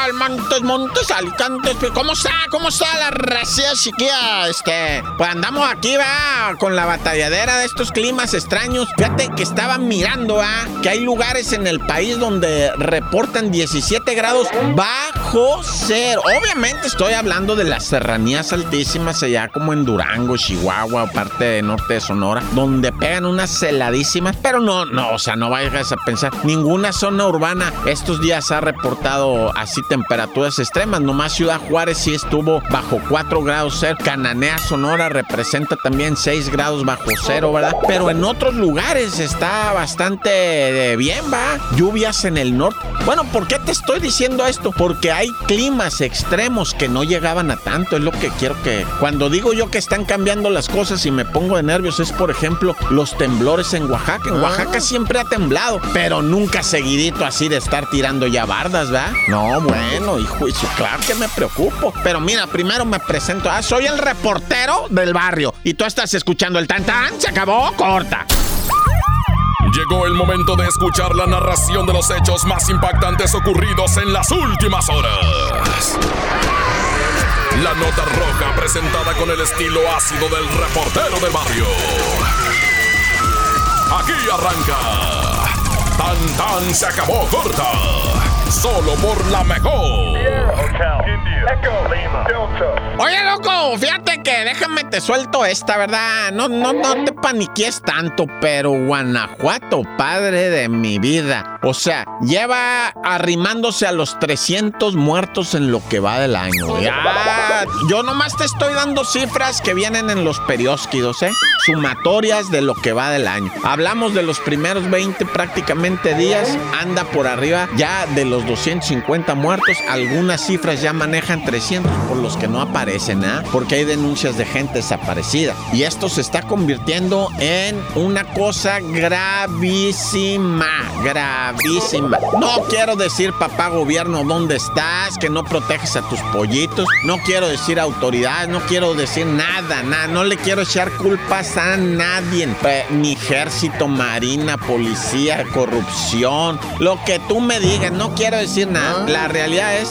Montes, montes, alicantes, ¿cómo está? ¿Cómo está la racia chiquilla? Este, pues andamos aquí, va, con la batalladera de estos climas extraños. Fíjate que estaba mirando, va, que hay lugares en el país donde reportan 17 grados bajo cero. Obviamente estoy hablando de las serranías altísimas allá como en Durango, Chihuahua, parte de norte de Sonora, donde pegan unas heladísimas, pero no, no, o sea, no vayas a pensar, ninguna zona urbana estos días ha reportado así temperaturas extremas, nomás Ciudad Juárez sí estuvo bajo 4 grados cero, Cananea, Sonora representa también 6 grados bajo cero, ¿verdad? Pero en otros lugares está bastante bien, va, lluvias en el norte. Bueno, ¿por qué te estoy diciendo esto? Porque hay climas extremos que no llegaban a tanto, es lo que quiero que... Cuando digo yo que están cambiando las cosas y me pongo de nervios es, por ejemplo, los temblores en Oaxaca. En Oaxaca ah. siempre ha temblado, pero nunca seguidito así de estar tirando ya bardas, ¿verdad? No, bueno, hijo, claro que me preocupo. Pero mira, primero me presento. Ah, soy el reportero del barrio. Y tú estás escuchando el tan tan. Se acabó, corta. Llegó el momento de escuchar la narración de los hechos más impactantes ocurridos en las últimas horas. La nota roja presentada con el estilo ácido del reportero del barrio. Aquí arranca. Tan tan se acabó corta. Solo por la mejor. Oye, loco, fíjate que déjame te suelto esta, ¿verdad? No, no, no te paniques tanto, pero Guanajuato, padre de mi vida. O sea, lleva arrimándose a los 300 muertos en lo que va del año. Ya, yo nomás te estoy dando cifras que vienen en los periódicos, ¿eh? Sumatorias de lo que va del año. Hablamos de los primeros 20 prácticamente días, anda por arriba ya de los 250 muertos. Algunas cifras ya manejan 300 por los que no aparecen, ¿eh? Porque hay denuncias de gente desaparecida. Y esto se está convirtiendo en una cosa gravísima, gravísima. No quiero decir, papá gobierno, ¿dónde estás? Que no proteges a tus pollitos. No quiero decir autoridades, no quiero decir nada, nada. No le quiero echar culpas a nadie. Ni ejército, marina, policía, corrupción. Lo que tú me digas, no quiero decir nada. Ah. La realidad es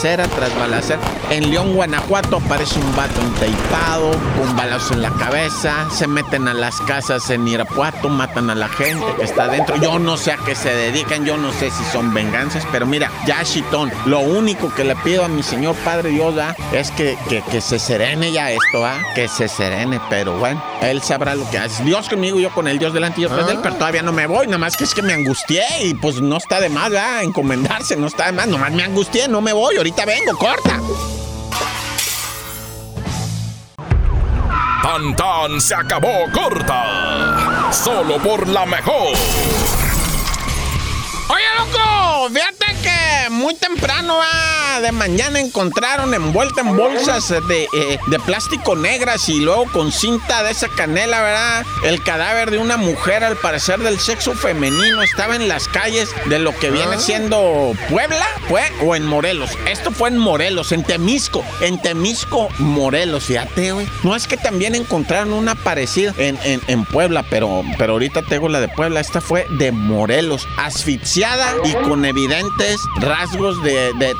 balacera tras balacera. En León, Guanajuato, aparece un vato enteipado, con balazos en la cabeza. Se meten a las casas en Irapuato, matan a la gente que está adentro. Yo no sé a qué se dedican, yo no sé si son venganzas, pero mira, ya Chitón, lo único que le pido a mi señor Padre Dios es que, que, se serene ya esto, ¿ah? Que se serene, pero bueno, él sabrá lo que hace. Dios conmigo, yo con el Dios delante y yo él, pero todavía no me voy, nada más que es que me angustié y pues no está de más, ¿verdad? Encomendarse, no está de más, nomás me angustié, no me voy, ahorita vengo, corta. Tan tan se acabó corta. Solo por la mejor. Oye, loco, fíjate que muy temprano de mañana encontraron envuelta en bolsas de, eh, de, plástico negras y luego con cinta de esa canela, ¿verdad? El cadáver de una mujer, al parecer del sexo femenino, estaba en las calles de lo que viene ah. siendo Puebla, ¿fue? O en Morelos. Esto fue en Morelos, en Temisco. En Temisco, Morelos, fíjate, güey. No es que también encontraron una parecida en, en, en Puebla, pero, pero ahorita tengo la de Puebla. Esta fue de Morelos. Asfixia y con evidentes rasgos de,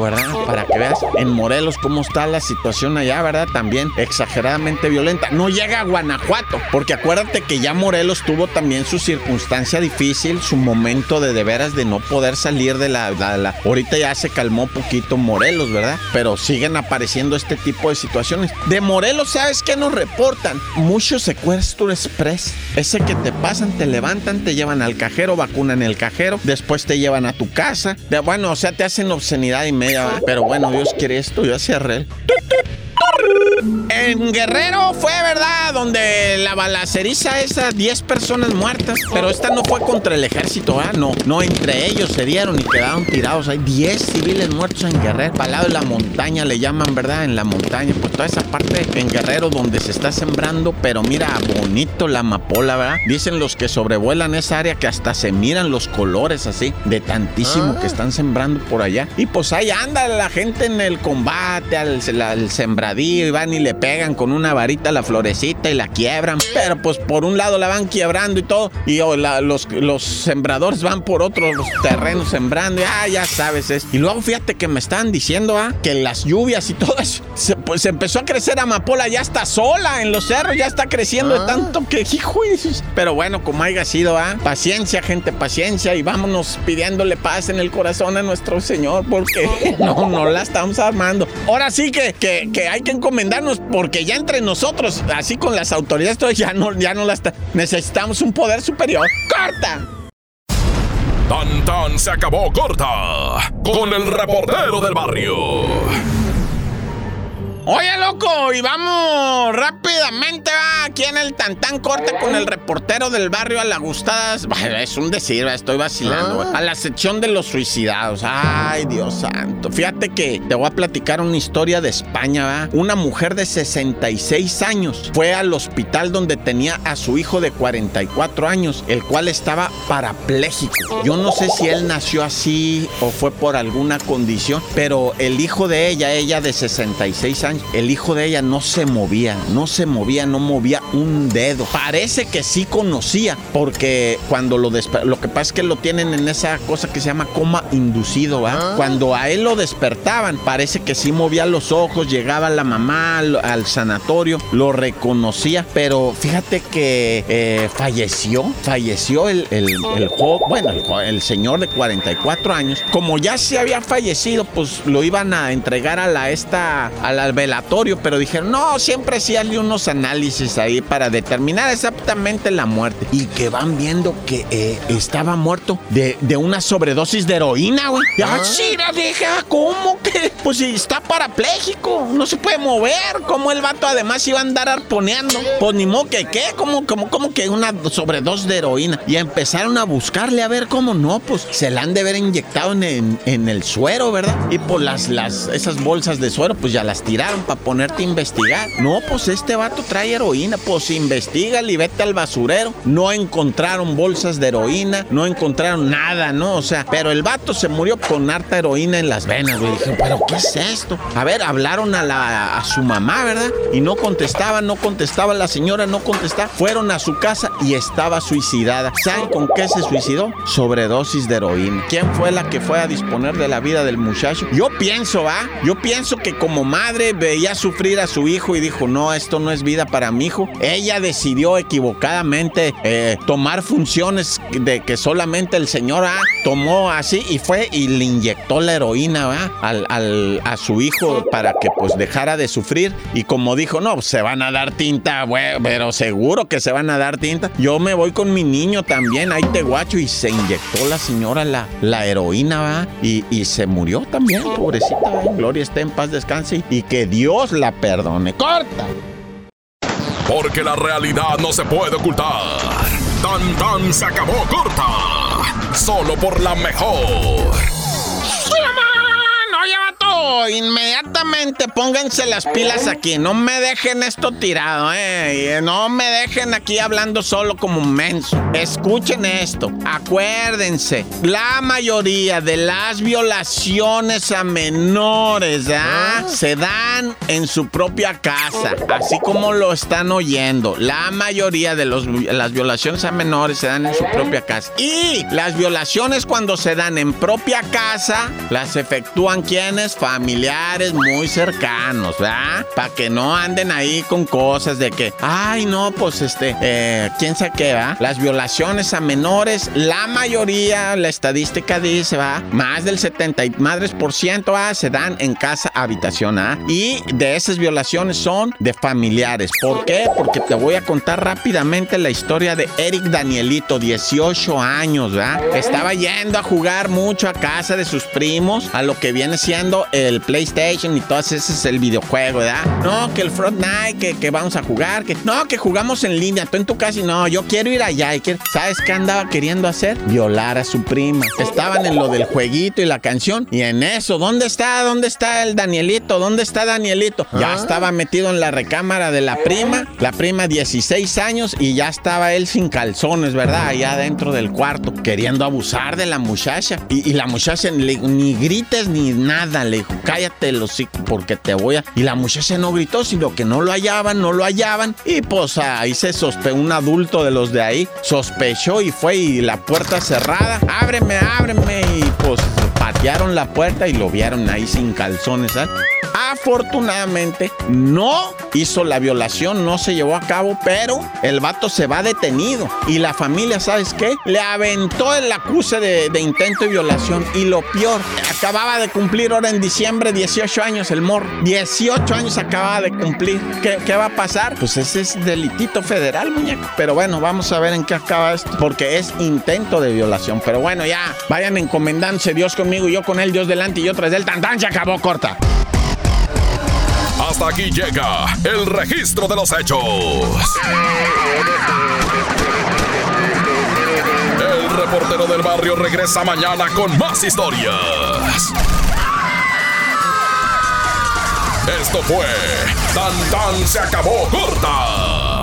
¿verdad? Para que veas en Morelos cómo está la situación allá, ¿verdad? También exageradamente violenta. No llega a Guanajuato, porque acuérdate que ya Morelos tuvo también su circunstancia difícil, su momento de de veras de no poder salir de la, la, Ahorita ya se calmó poquito Morelos, ¿verdad? Pero siguen apareciendo este tipo de situaciones. De Morelos, ¿sabes qué nos reportan? Mucho secuestro express. Ese que te pasan, te levantan, te llevan al cajero, vacunan el cajero, después te llevan a tu casa. Bueno, o sea, te hacen obscenidad y media, pero bueno, Dios quiere esto, yo hacía. En Guerrero fue, ¿verdad? Donde la balaceriza esas 10 personas muertas. Pero esta no fue contra el ejército, ¿ah? No, no, entre ellos se dieron y quedaron tirados. Hay 10 civiles muertos en Guerrero. Para lado de la montaña le llaman, ¿verdad? En la montaña. Pues toda esa parte en Guerrero donde se está sembrando. Pero mira, bonito la amapola, ¿verdad? Dicen los que sobrevuelan esa área que hasta se miran los colores así de tantísimo que ah. están sembrando por allá. Y pues ahí anda la gente en el combate, al, al sembradío y van y le pegan con una varita la florecita y la quiebran. Pero pues por un lado la van quebrando y todo. Y oh, los, los sembradores van por otros terrenos sembrando. Y, ah, ya sabes es. Y luego fíjate que me están diciendo ah, que las lluvias y todo. Se, pues empezó a crecer amapola, ya está sola en los cerros, ya está creciendo de ah. tanto que, hijo, pero bueno, como haya sido, ¿ah? Paciencia, gente, paciencia y vámonos pidiéndole paz en el corazón a nuestro Señor porque no, no la estamos armando. Ahora sí que, que, hay que encomendarnos porque ya entre nosotros, así con las autoridades, ya no, ya no la está. Necesitamos un poder superior. ¡Corta! Tan tan se acabó corta con el reportero del barrio. Oye, loco, y vamos rápidamente aquí en el Tantán Corte con el reportero del barrio a la Gustadas. Es un decir, estoy vacilando. Ah. A la sección de los suicidados. Ay, Dios santo. Fíjate que te voy a platicar una historia de España, ¿va? Una mujer de 66 años fue al hospital donde tenía a su hijo de 44 años, el cual estaba parapléjico. Yo no sé si él nació así o fue por alguna condición, pero el hijo de ella, ella de 66 años, el hijo de ella no se movía, no se movía, no movía un dedo. Parece que sí conocía, porque cuando lo lo que pasa es que lo tienen en esa cosa que se llama coma inducido. Ah. Cuando a él lo despertaban, parece que sí movía los ojos, llegaba la mamá al, sanatorio, lo reconocía, pero fíjate que eh, falleció, falleció el, el, el bueno, el, señor de 44 años. Como ya se había fallecido, pues lo iban a entregar a la esta, a la velatorio, pero dijeron, no, siempre sí hay unos análisis ahí para determinar exactamente la muerte. Y que van viendo que eh, estaba muerto de, una sobredosis de heroína, güey. Ah, sí, la dije, ah, ¿cómo que? Pues si está parapléjico, no se puede mover. ¿Cómo el vato además iba a andar arponeando? Pues ni modo que qué, como, como, como que una sobredosis de heroína. Y empezaron a buscarle a ver cómo no, pues se la han de haber inyectado en, en, el suero, ¿verdad? Y pues las, las, esas bolsas de suero, pues ya las tiraron para ponerte a investigar. No, pues este vato trae heroína. Pues investiga y vete al basurero. No encontraron bolsas de heroína, no encontraron nada, ¿no? O sea, pero el vato se murió con harta heroína en las venas, güey. Dije, ¿pero qué es esto? A ver, hablaron a, la, a su mamá, ¿verdad? Y no contestaba, no contestaba la señora, no contestaba. Fueron a su casa y estaba suicidada. ¿Saben con qué se suicidó? Sobredosis de heroína. ¿Quién fue la que fue a disponer de la vida del muchacho? Yo pienso, ¿va? Yo pienso que como madre veía sufrir a su hijo y dijo, no, esto no es vida para mi hijo. Ella decidió equivocadamente eh, tomar funciones de que solamente el señor A tomó así y fue y le inyectó la heroína Al, a su hijo para que pues dejara de sufrir. Y como dijo, no, se van a dar tinta, pero seguro que se van a dar tinta. Yo me voy con mi niño también, ahí te guacho. Y se inyectó la señora la, heroína, y se murió también, pobrecita. Gloria esté en paz, descanse. Y que Dios la perdone. ¡Corta! Porque la realidad no se puede ocultar. Tan tan se acabó corta. Solo por la mejor inmediatamente pónganse las pilas aquí. No me dejen esto tirado, eh. No me dejen aquí hablando solo como un menso. Escuchen esto. Acuérdense, la mayoría de las violaciones a menores ¿ah? se dan en su propia casa, así como lo están oyendo. La mayoría de los, las violaciones a menores se dan en su propia casa. Y las violaciones cuando se dan en propia casa, las efectúan quienes? Familiares muy cercanos, ¿verdad? Para que no anden ahí con cosas de que, ay, no, pues este, eh, quién sabe qué. Las violaciones a menores, la mayoría, la estadística dice, va, más del 70 y madres por ciento, ¿va? Se dan en casa habitación, ¿ah? Y de esas violaciones son de familiares. ¿Por qué? Porque te voy a contar rápidamente la historia de Eric Danielito, 18 años, ¿verdad? Estaba yendo a jugar mucho a casa de sus primos, a lo que viene siendo el PlayStation y todo ese es el videojuego, ¿verdad? No, que el Fortnite, que, que vamos a jugar, que no, que jugamos en línea, tú en tu casa y no, yo quiero ir allá y ¿sabes qué andaba queriendo hacer? Violar a su prima. Estaban en lo del jueguito y la canción y en eso, ¿dónde está? ¿Dónde está el Danielito? ¿Dónde está Danielito? Ya ah. estaba metido en la recámara de la prima, la prima 16 años y ya estaba él sin calzones, ¿verdad? Allá dentro del cuarto, queriendo abusar de la muchacha. Y, la muchacha ni grites ni nada, dijo, cállate los porque te voy a... Y la muchacha no gritó, sino que no lo hallaban, no lo hallaban. Y pues ahí se sospechó, un adulto de los de ahí sospechó y fue y la puerta cerrada. Ábreme, ábreme. Y pues patearon la puerta y lo vieron ahí sin calzones. ¿sabes? Afortunadamente no hizo la violación, no se llevó a cabo, pero el vato se va detenido. Y la familia, ¿sabes qué? Le aventó el acuse de, intento de violación. Y lo peor, acababa de cumplir ahora en diciembre 18 años el mor. 18 años acababa de cumplir. ¿Qué, ¿Qué, va a pasar? Pues ese es delitito federal, muñeco. Pero bueno, vamos a ver en qué acaba esto. Porque es intento de violación. Pero bueno, ya, vayan encomendándose Dios conmigo, yo con él, Dios delante y yo tras él. Tan tan se acabó corta. Hasta aquí llega el registro de los hechos. El reportero del barrio regresa mañana con más historias. Esto fue Tan Tan se acabó corta